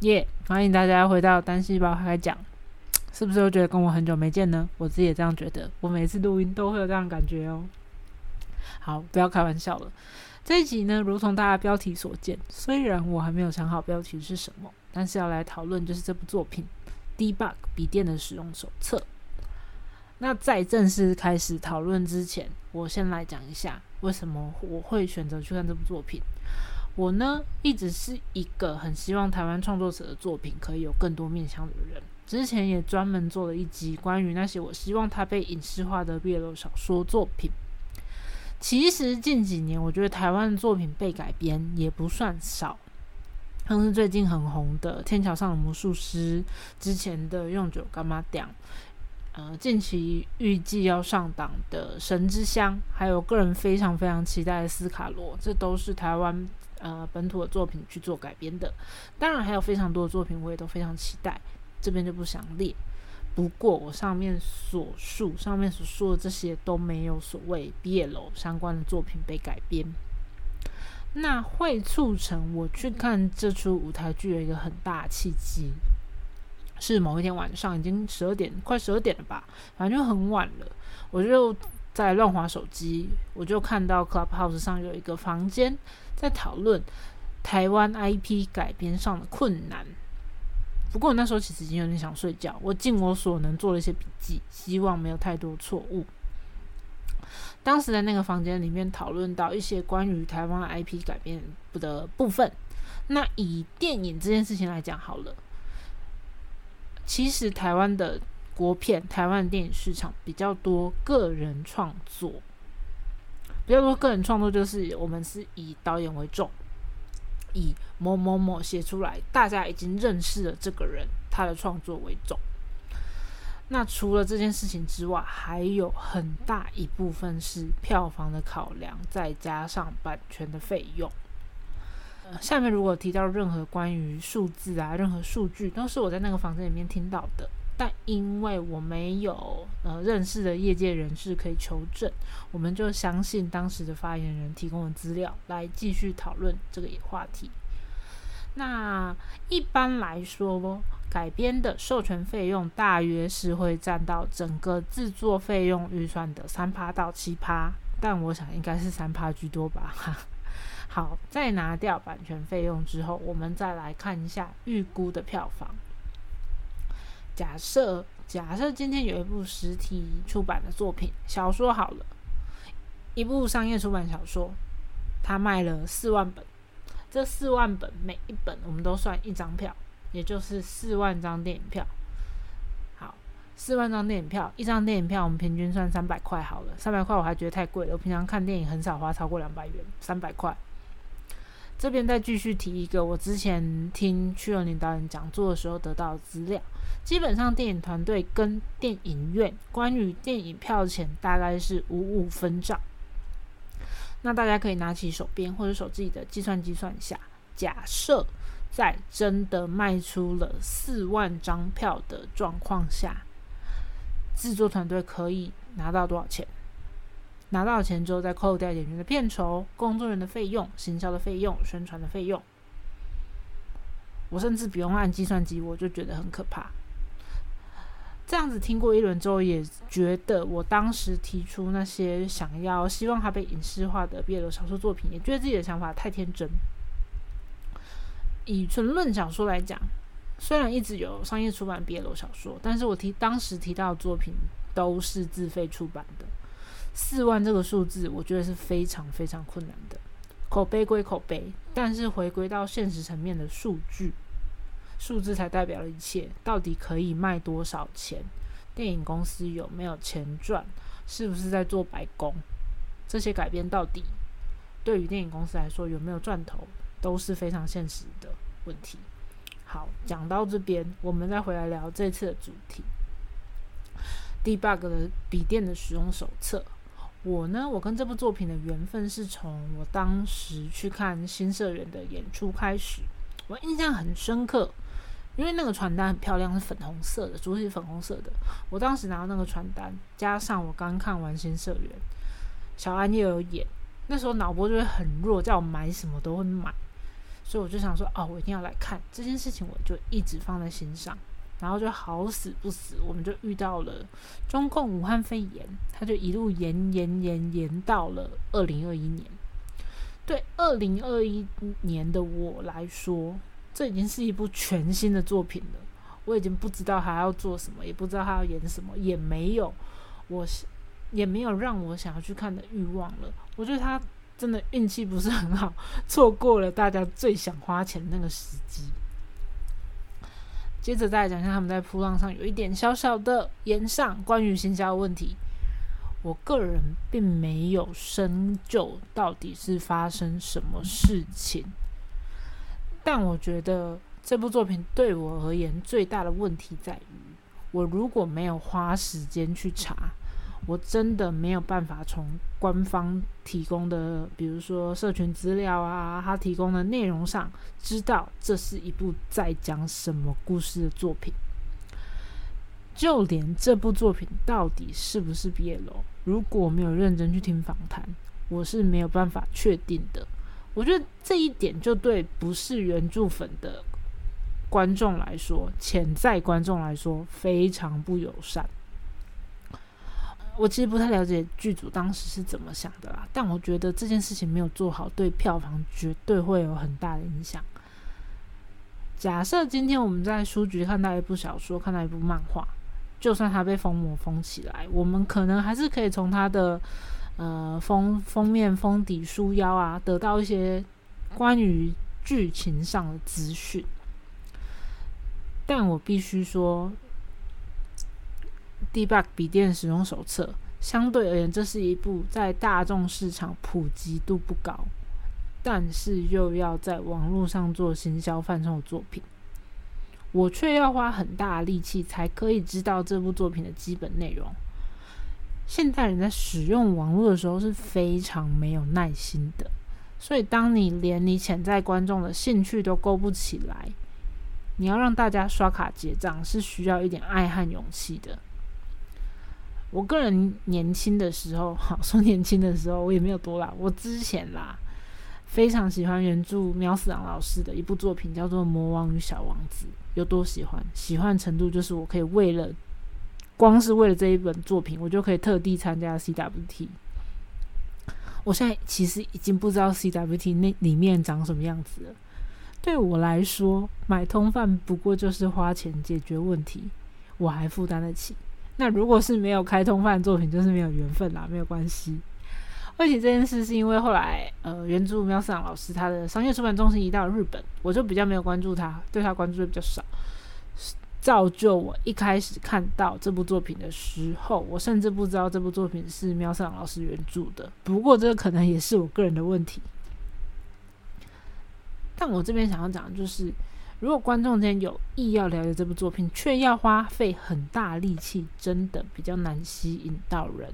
耶！欢迎大家回到单细胞开讲，是不是都觉得跟我很久没见呢？我自己也这样觉得，我每次录音都会有这样感觉哦。好，不要开玩笑了。这一集呢，如同大家标题所见，虽然我还没有想好标题是什么，但是要来讨论就是这部作品《Debug 笔电的使用手册》。那在正式开始讨论之前，我先来讲一下为什么我会选择去看这部作品。我呢，一直是一个很希望台湾创作者的作品可以有更多面向的人。之前也专门做了一集关于那些我希望它被影视化的 BL 小说作品。其实近几年，我觉得台湾作品被改编也不算少，像是最近很红的《天桥上的魔术师》，之前的《用酒干嘛讲》，呃，近期预计要上档的《神之乡》，还有个人非常非常期待的《斯卡罗》，这都是台湾呃本土的作品去做改编的。当然还有非常多的作品，我也都非常期待，这边就不详列。不过我上面所述、上面所说的这些都没有所谓毕业楼相关的作品被改编，那会促成我去看这出舞台剧的一个很大契机，是某一天晚上已经十二点，快十二点了吧，反正就很晚了，我就在乱划手机，我就看到 Clubhouse 上有一个房间在讨论台湾 IP 改编上的困难。不过我那时候其实已经有点想睡觉，我尽我所能做了一些笔记，希望没有太多错误。当时在那个房间里面讨论到一些关于台湾 IP 改编的部分。那以电影这件事情来讲好了，其实台湾的国片、台湾电影市场比较多个人创作，比较多个人创作就是我们是以导演为重。以某某某写出来，大家已经认识了这个人，他的创作为重。那除了这件事情之外，还有很大一部分是票房的考量，再加上版权的费用。下面如果提到任何关于数字啊，任何数据，都是我在那个房间里面听到的。但因为我没有呃认识的业界人士可以求证，我们就相信当时的发言人提供的资料来继续讨论这个话题。那一般来说，改编的授权费用大约是会占到整个制作费用预算的三趴到七趴，但我想应该是三趴居多吧。好，在拿掉版权费用之后，我们再来看一下预估的票房。假设假设今天有一部实体出版的作品小说好了，一部商业出版小说，它卖了四万本，这四万本每一本我们都算一张票，也就是四万张电影票。四万张电影票，一张电影票我们平均算三百块好了，三百块我还觉得太贵了，我平常看电影很少花超过两百元，三百块。这边再继续提一个，我之前听屈尔宁导演讲座的时候得到的资料，基本上电影团队跟电影院关于电影票钱大概是五五分账。那大家可以拿起手边或者手自己的计算机算一下，假设在真的卖出了四万张票的状况下，制作团队可以拿到多少钱？拿到钱之后，再扣掉演员的片酬、工作人员的费用、行销的费用、宣传的费用。我甚至不用按计算机，我就觉得很可怕。这样子听过一轮之后，也觉得我当时提出那些想要、希望他被影视化的毕业的小说作品，也觉得自己的想法太天真。以纯论小说来讲，虽然一直有商业出版毕业楼小说，但是我提当时提到的作品都是自费出版的。四万这个数字，我觉得是非常非常困难的。口碑归口碑，但是回归到现实层面的数据，数字才代表了一切。到底可以卖多少钱？电影公司有没有钱赚？是不是在做白工？这些改变到底对于电影公司来说有没有赚头，都是非常现实的问题。好，讲到这边，我们再回来聊这次的主题：debug 的笔电的使用手册。我呢，我跟这部作品的缘分是从我当时去看新社员的演出开始，我印象很深刻，因为那个传单很漂亮，是粉红色的，主题是粉红色的。我当时拿到那个传单，加上我刚看完新社员，小安又有演，那时候脑波就会很弱，叫我买什么都会买，所以我就想说，哦，我一定要来看这件事情，我就一直放在心上。然后就好死不死，我们就遇到了中共武汉肺炎，它就一路延延延延到了二零二一年。对二零二一年的我来说，这已经是一部全新的作品了。我已经不知道还要做什么，也不知道他要演什么，也没有我也没有让我想要去看的欲望了。我觉得他真的运气不是很好，错过了大家最想花钱的那个时机。接着再来讲一下他们在铺浪上有一点小小的延上关于行销问题，我个人并没有深究到底是发生什么事情，但我觉得这部作品对我而言最大的问题在于，我如果没有花时间去查。我真的没有办法从官方提供的，比如说社群资料啊，他提供的内容上，知道这是一部在讲什么故事的作品。就连这部作品到底是不是毕业楼，如果没有认真去听访谈，我是没有办法确定的。我觉得这一点就对不是原著粉的观众来说，潜在观众来说非常不友善。我其实不太了解剧组当时是怎么想的啦，但我觉得这件事情没有做好，对票房绝对会有很大的影响。假设今天我们在书局看到一部小说，看到一部漫画，就算它被封膜封起来，我们可能还是可以从它的呃封封面、封底、书腰啊，得到一些关于剧情上的资讯。但我必须说。Debug 笔电使用手册，相对而言，这是一部在大众市场普及度不高，但是又要在网络上做行销范畴的作品。我却要花很大力气才可以知道这部作品的基本内容。现代人在使用网络的时候是非常没有耐心的，所以当你连你潜在观众的兴趣都勾不起来，你要让大家刷卡结账，是需要一点爱和勇气的。我个人年轻的时候，好说年轻的时候，我也没有多老。我之前啦，非常喜欢原著喵四郎老师的一部作品，叫做《魔王与小王子》。有多喜欢？喜欢程度就是我可以为了，光是为了这一本作品，我就可以特地参加 CWT。我现在其实已经不知道 CWT 那里面长什么样子了。对我来说，买通贩不过就是花钱解决问题，我还负担得起。那如果是没有开通饭作品，就是没有缘分啦，没有关系。而且这件事是因为后来，呃，原著喵四郎老师他的商业出版中心移到了日本，我就比较没有关注他，对他关注的比较少，造就我一开始看到这部作品的时候，我甚至不知道这部作品是喵四郎老师原著的。不过这个可能也是我个人的问题。但我这边想要讲的就是。如果观众间有意要了解这部作品，却要花费很大力气，真的比较难吸引到人。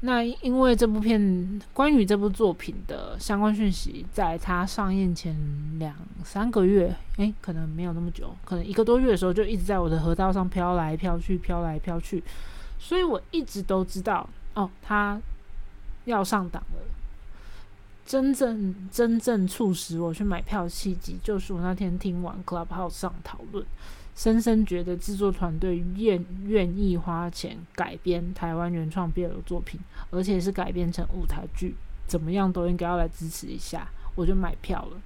那因为这部片关于这部作品的相关讯息，在它上映前两三个月，诶，可能没有那么久，可能一个多月的时候，就一直在我的河道上飘来飘去，飘来飘去，所以我一直都知道，哦，它要上档了。真正真正促使我去买票的契机，就是我那天听完 Clubhouse 上讨论，深深觉得制作团队愿愿意花钱改编台湾原创 BL 作品，而且是改编成舞台剧，怎么样都应该要来支持一下，我就买票了。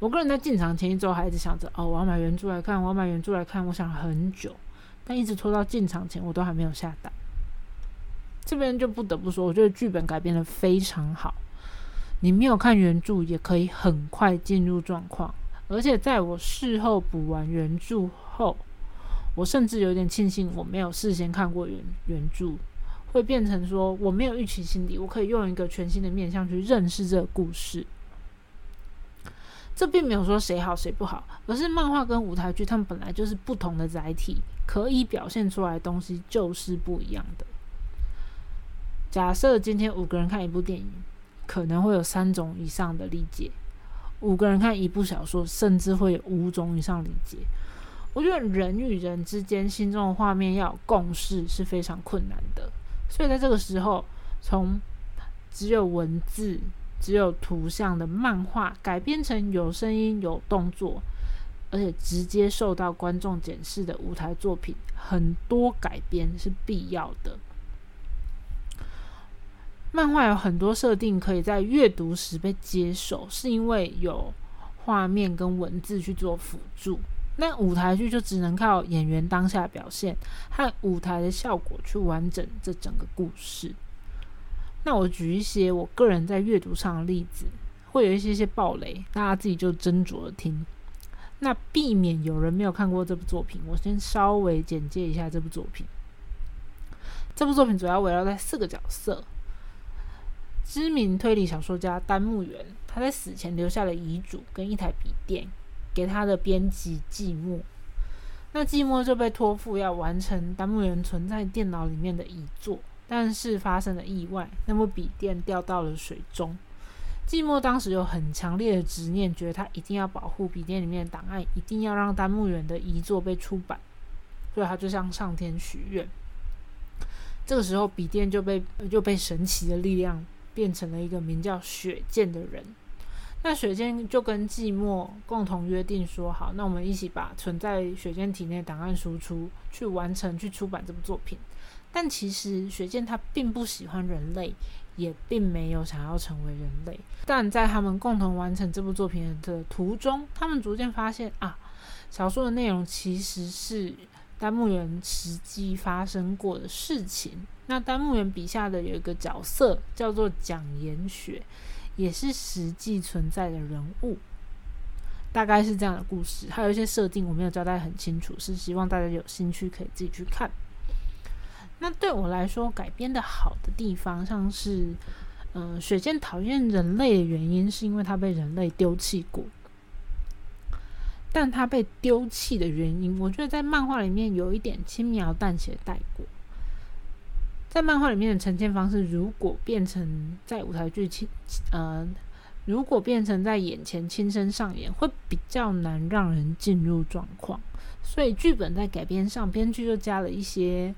我个人在进场前一周还一直想着，哦，我要买原著来看，我要买原著来看，我想很久，但一直拖到进场前，我都还没有下单。这边就不得不说，我觉得剧本改编的非常好。你没有看原著，也可以很快进入状况。而且在我事后补完原著后，我甚至有点庆幸我没有事先看过原原著，会变成说我没有预期心理，我可以用一个全新的面向去认识这个故事。这并没有说谁好谁不好，而是漫画跟舞台剧，他们本来就是不同的载体，可以表现出来的东西就是不一样的。假设今天五个人看一部电影，可能会有三种以上的理解；五个人看一部小说，甚至会有五种以上理解。我觉得人与人之间心中的画面要有共识是非常困难的，所以在这个时候，从只有文字、只有图像的漫画改编成有声音、有动作，而且直接受到观众检视的舞台作品，很多改编是必要的。漫画有很多设定可以在阅读时被接受，是因为有画面跟文字去做辅助。那舞台剧就只能靠演员当下表现和舞台的效果去完整这整个故事。那我举一些我个人在阅读上的例子，会有一些些暴雷，大家自己就斟酌的听。那避免有人没有看过这部作品，我先稍微简介一下这部作品。这部作品主要围绕在四个角色。知名推理小说家丹木园，他在死前留下了遗嘱跟一台笔电给他的编辑季末。那季末就被托付要完成丹木园存在电脑里面的遗作，但是发生了意外，那部笔电掉到了水中。季末当时有很强烈的执念，觉得他一定要保护笔电里面的档案，一定要让丹木园的遗作被出版，所以他就向上天许愿。这个时候，笔电就被就被神奇的力量。变成了一个名叫雪见的人，那雪见就跟寂寞共同约定说好，那我们一起把存在雪见体内档案输出，去完成去出版这部作品。但其实雪见他并不喜欢人类，也并没有想要成为人类。但在他们共同完成这部作品的途中，他们逐渐发现啊，小说的内容其实是丹木园实际发生过的事情。那丹木园笔下的有一个角色叫做蒋延雪，也是实际存在的人物，大概是这样的故事。还有一些设定我没有交代很清楚，是希望大家有兴趣可以自己去看。那对我来说，改编的好的地方，像是，嗯，雪见讨厌人类的原因是因为他被人类丢弃过，但他被丢弃的原因，我觉得在漫画里面有一点轻描淡写带过。在漫画里面的呈现方式，如果变成在舞台剧亲，呃，如果变成在眼前亲身上演，会比较难让人进入状况。所以剧本在改编上，编剧就加了一些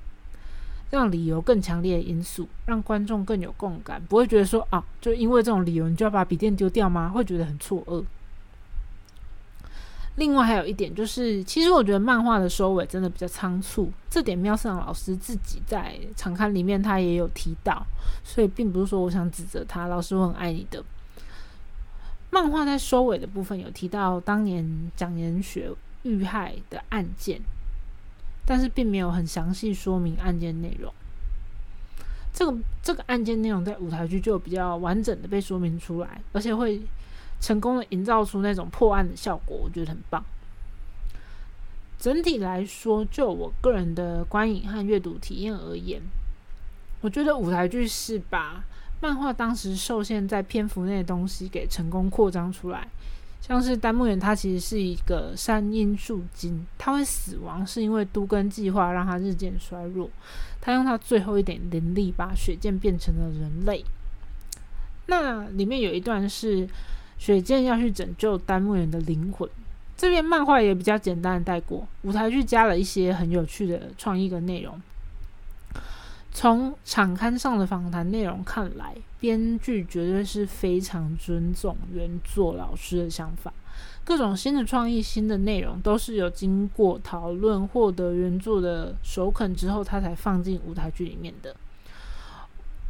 让理由更强烈的因素，让观众更有共感，不会觉得说啊，就因为这种理由，你就要把笔电丢掉吗？会觉得很错愕。另外还有一点就是，其实我觉得漫画的收尾真的比较仓促，这点喵四郎老师自己在场刊里面他也有提到，所以并不是说我想指责他，老师我很爱你的。漫画在收尾的部分有提到当年蒋延学遇害的案件，但是并没有很详细说明案件内容。这个这个案件内容在舞台剧就比较完整的被说明出来，而且会。成功的营造出那种破案的效果，我觉得很棒。整体来说，就我个人的观影和阅读体验而言，我觉得舞台剧是把漫画当时受限在篇幅内的东西给成功扩张出来。像是丹木园，他其实是一个山阴树精，他会死亡是因为都根计划让他日渐衰弱。他用他最后一点灵力把雪剑变成了人类。那里面有一段是。雪见要去拯救丹木园的灵魂，这边漫画也比较简单的带过，舞台剧加了一些很有趣的创意跟内容。从场刊上的访谈内容看来，编剧绝对是非常尊重原作老师的想法，各种新的创意、新的内容都是有经过讨论、获得原作的首肯之后，他才放进舞台剧里面的。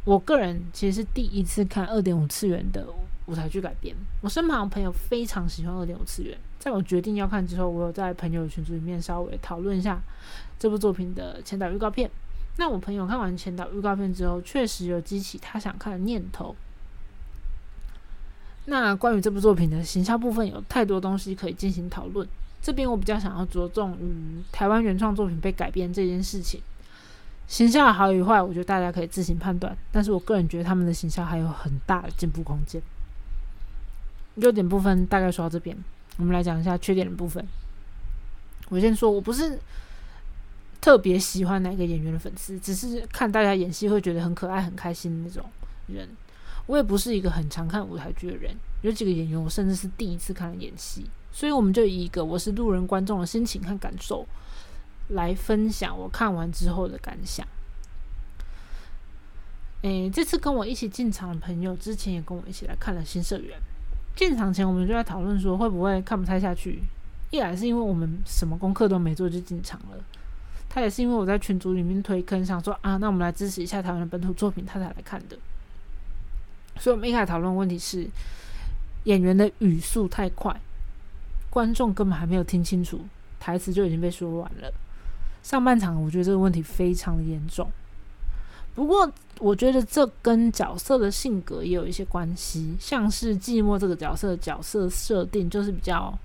我个人其实是第一次看二点五次元的。舞台剧改编，我身旁朋友非常喜欢二点五次元。在我决定要看之后，我有在朋友群组里面稍微讨论一下这部作品的前导预告片。那我朋友看完前导预告片之后，确实有激起他想看的念头。那关于这部作品的形象部分，有太多东西可以进行讨论。这边我比较想要着重于台湾原创作品被改编这件事情。形象好与坏，我觉得大家可以自行判断。但是我个人觉得他们的形象还有很大的进步空间。优点部分大概说到这边，我们来讲一下缺点的部分。我先说，我不是特别喜欢哪个演员的粉丝，只是看大家演戏会觉得很可爱、很开心的那种人。我也不是一个很常看舞台剧的人，有几个演员我甚至是第一次看演戏，所以我们就以一个我是路人观众的心情和感受来分享我看完之后的感想。诶，这次跟我一起进场的朋友，之前也跟我一起来看了新社员。进场前，我们就在讨论说，会不会看不太下去？一来是因为我们什么功课都没做就进场了，他也是因为我在群组里面推坑，想说啊，那我们来支持一下台湾的本土作品，他才来看的。所以，我们一开始讨论问题是演员的语速太快，观众根本还没有听清楚台词就已经被说完了。上半场，我觉得这个问题非常的严重。不过，我觉得这跟角色的性格也有一些关系，像是寂寞这个角色角色设定就是比较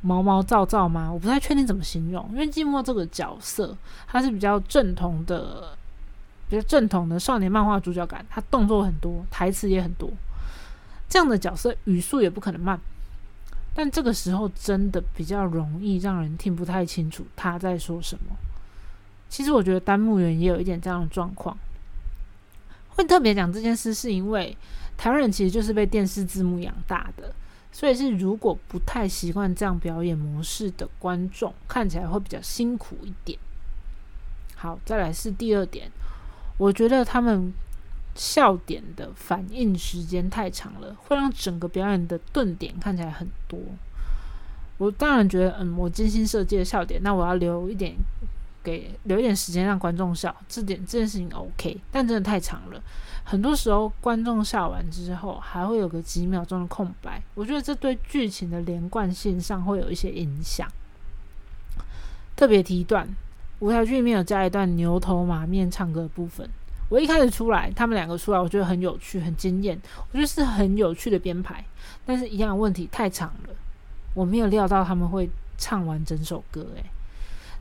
毛毛躁躁嘛，我不太确定怎么形容，因为寂寞这个角色他是比较正统的、比较正统的少年漫画主角感，他动作很多，台词也很多，这样的角色语速也不可能慢，但这个时候真的比较容易让人听不太清楚他在说什么。其实我觉得丹木园也有一点这样的状况。会特别讲这件事，是因为台湾人其实就是被电视字幕养大的，所以是如果不太习惯这样表演模式的观众，看起来会比较辛苦一点。好，再来是第二点，我觉得他们笑点的反应时间太长了，会让整个表演的顿点看起来很多。我当然觉得，嗯，我精心设计的笑点，那我要留一点。给留一点时间让观众笑，这点这件事情 OK，但真的太长了。很多时候观众笑完之后，还会有个几秒钟的空白，我觉得这对剧情的连贯性上会有一些影响。特别提一段，舞台剧里面有加一段牛头马面唱歌的部分。我一开始出来，他们两个出来，我觉得很有趣，很惊艳，我觉得是很有趣的编排。但是一样问题太长了，我没有料到他们会唱完整首歌，诶。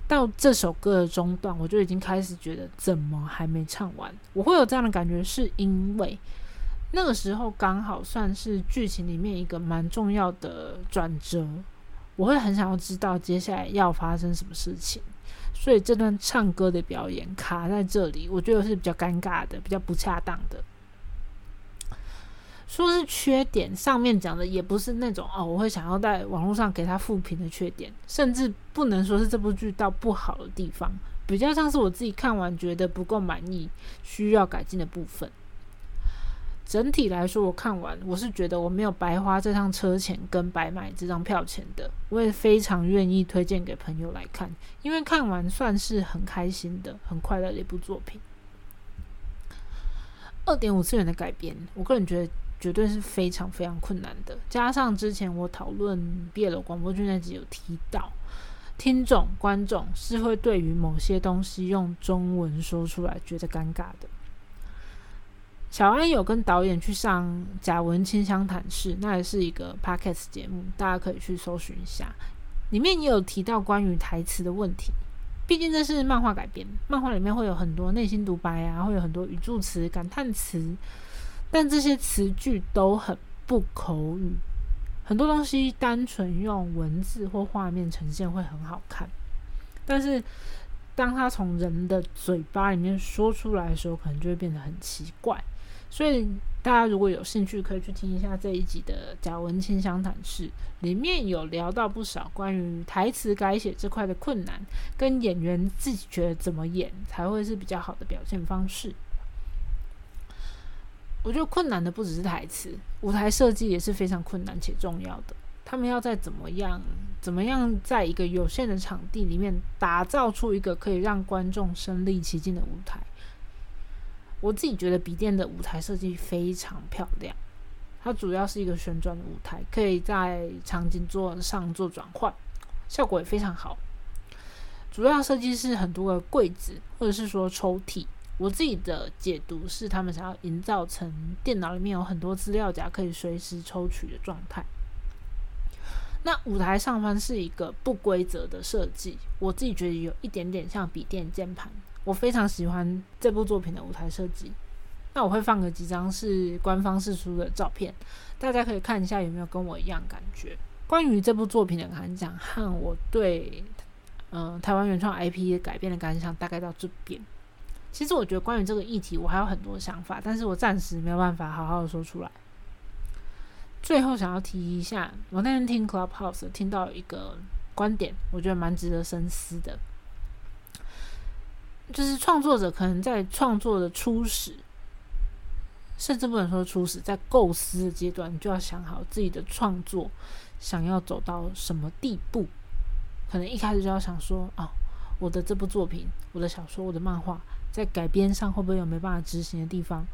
到这首歌的中段，我就已经开始觉得怎么还没唱完？我会有这样的感觉，是因为那个时候刚好算是剧情里面一个蛮重要的转折，我会很想要知道接下来要发生什么事情，所以这段唱歌的表演卡在这里，我觉得是比较尴尬的，比较不恰当的。说是缺点，上面讲的也不是那种哦，我会想要在网络上给他负评的缺点，甚至不能说是这部剧到不好的地方，比较像是我自己看完觉得不够满意、需要改进的部分。整体来说，我看完我是觉得我没有白花这趟车钱跟白买这张票钱的，我也非常愿意推荐给朋友来看，因为看完算是很开心的、很快乐的一部作品。二点五次元的改编，我个人觉得。绝对是非常非常困难的。加上之前我讨论毕业了广播剧那集有提到，听众观众是会对于某些东西用中文说出来觉得尴尬的。小安有跟导演去上贾文清香谈室，那也是一个 podcast 节目，大家可以去搜寻一下。里面也有提到关于台词的问题，毕竟这是漫画改编，漫画里面会有很多内心独白啊，会有很多语助词、感叹词。但这些词句都很不口语，很多东西单纯用文字或画面呈现会很好看，但是当他从人的嘴巴里面说出来的时候，可能就会变得很奇怪。所以大家如果有兴趣，可以去听一下这一集的贾文清相谈室，里面有聊到不少关于台词改写这块的困难，跟演员自己觉得怎么演才会是比较好的表现方式。我觉得困难的不只是台词，舞台设计也是非常困难且重要的。他们要在怎么样、怎么样，在一个有限的场地里面打造出一个可以让观众身临其境的舞台。我自己觉得笔电的舞台设计非常漂亮，它主要是一个旋转的舞台，可以在场景做上做转换，效果也非常好。主要设计是很多个柜子，或者是说抽屉。我自己的解读是，他们想要营造成电脑里面有很多资料夹可以随时抽取的状态。那舞台上方是一个不规则的设计，我自己觉得有一点点像笔电键盘。我非常喜欢这部作品的舞台设计。那我会放个几张是官方试出的照片，大家可以看一下有没有跟我一样感觉。关于这部作品的感想和我对嗯台湾原创 IP 改变的感想，大概到这边。其实我觉得关于这个议题，我还有很多想法，但是我暂时没有办法好好的说出来。最后想要提一下，我那天听 Clubhouse 听到一个观点，我觉得蛮值得深思的，就是创作者可能在创作的初始甚至不能说初始，在构思的阶段，就要想好自己的创作想要走到什么地步。可能一开始就要想说，哦，我的这部作品，我的小说，我的漫画，在改编上会不会有没办法执行的地方？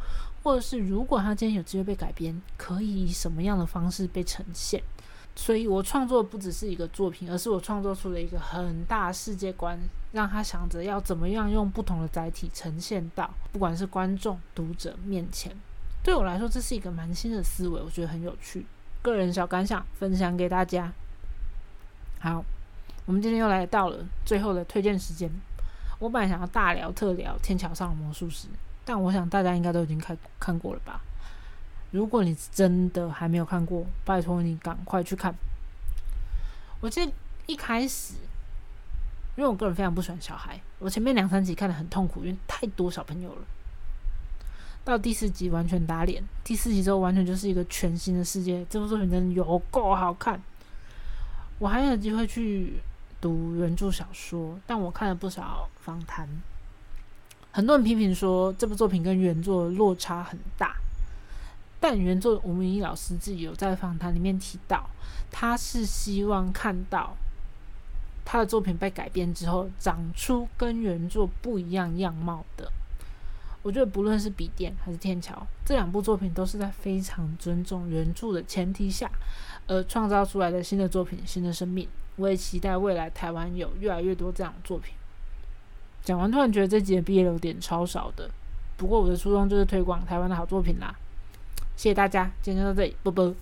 或者是如果他今天有机会被改编，可以以什么样的方式被呈现？所以我创作不只是一个作品，而是我创作出了一个很大世界观，让他想着要怎么样用不同的载体呈现到，不管是观众、读者面前。对我来说，这是一个蛮新的思维，我觉得很有趣。个人小感想分享给大家。好，我们今天又来到了最后的推荐时间。我本来想要大聊特聊《天桥上的魔术师》，但我想大家应该都已经看看过了吧。如果你真的还没有看过，拜托你赶快去看。我记得一开始，因为我个人非常不喜欢小孩，我前面两三集看得很痛苦，因为太多小朋友了。到第四集完全打脸，第四集之后完全就是一个全新的世界。这部作品真的有够好看。我还有机会去读原著小说，但我看了不少访谈，很多人批评说这部作品跟原作落差很大。但原作吴明义老师自己有在访谈里面提到，他是希望看到他的作品被改编之后，长出跟原作不一样样貌的。我觉得不论是笔电还是天桥这两部作品，都是在非常尊重原著的前提下，而创造出来的新的作品、新的生命。我也期待未来台湾有越来越多这样的作品。讲完突然觉得这集的毕业有点超少的，不过我的初衷就是推广台湾的好作品啦。谢谢大家，今天就到这里，啵啵。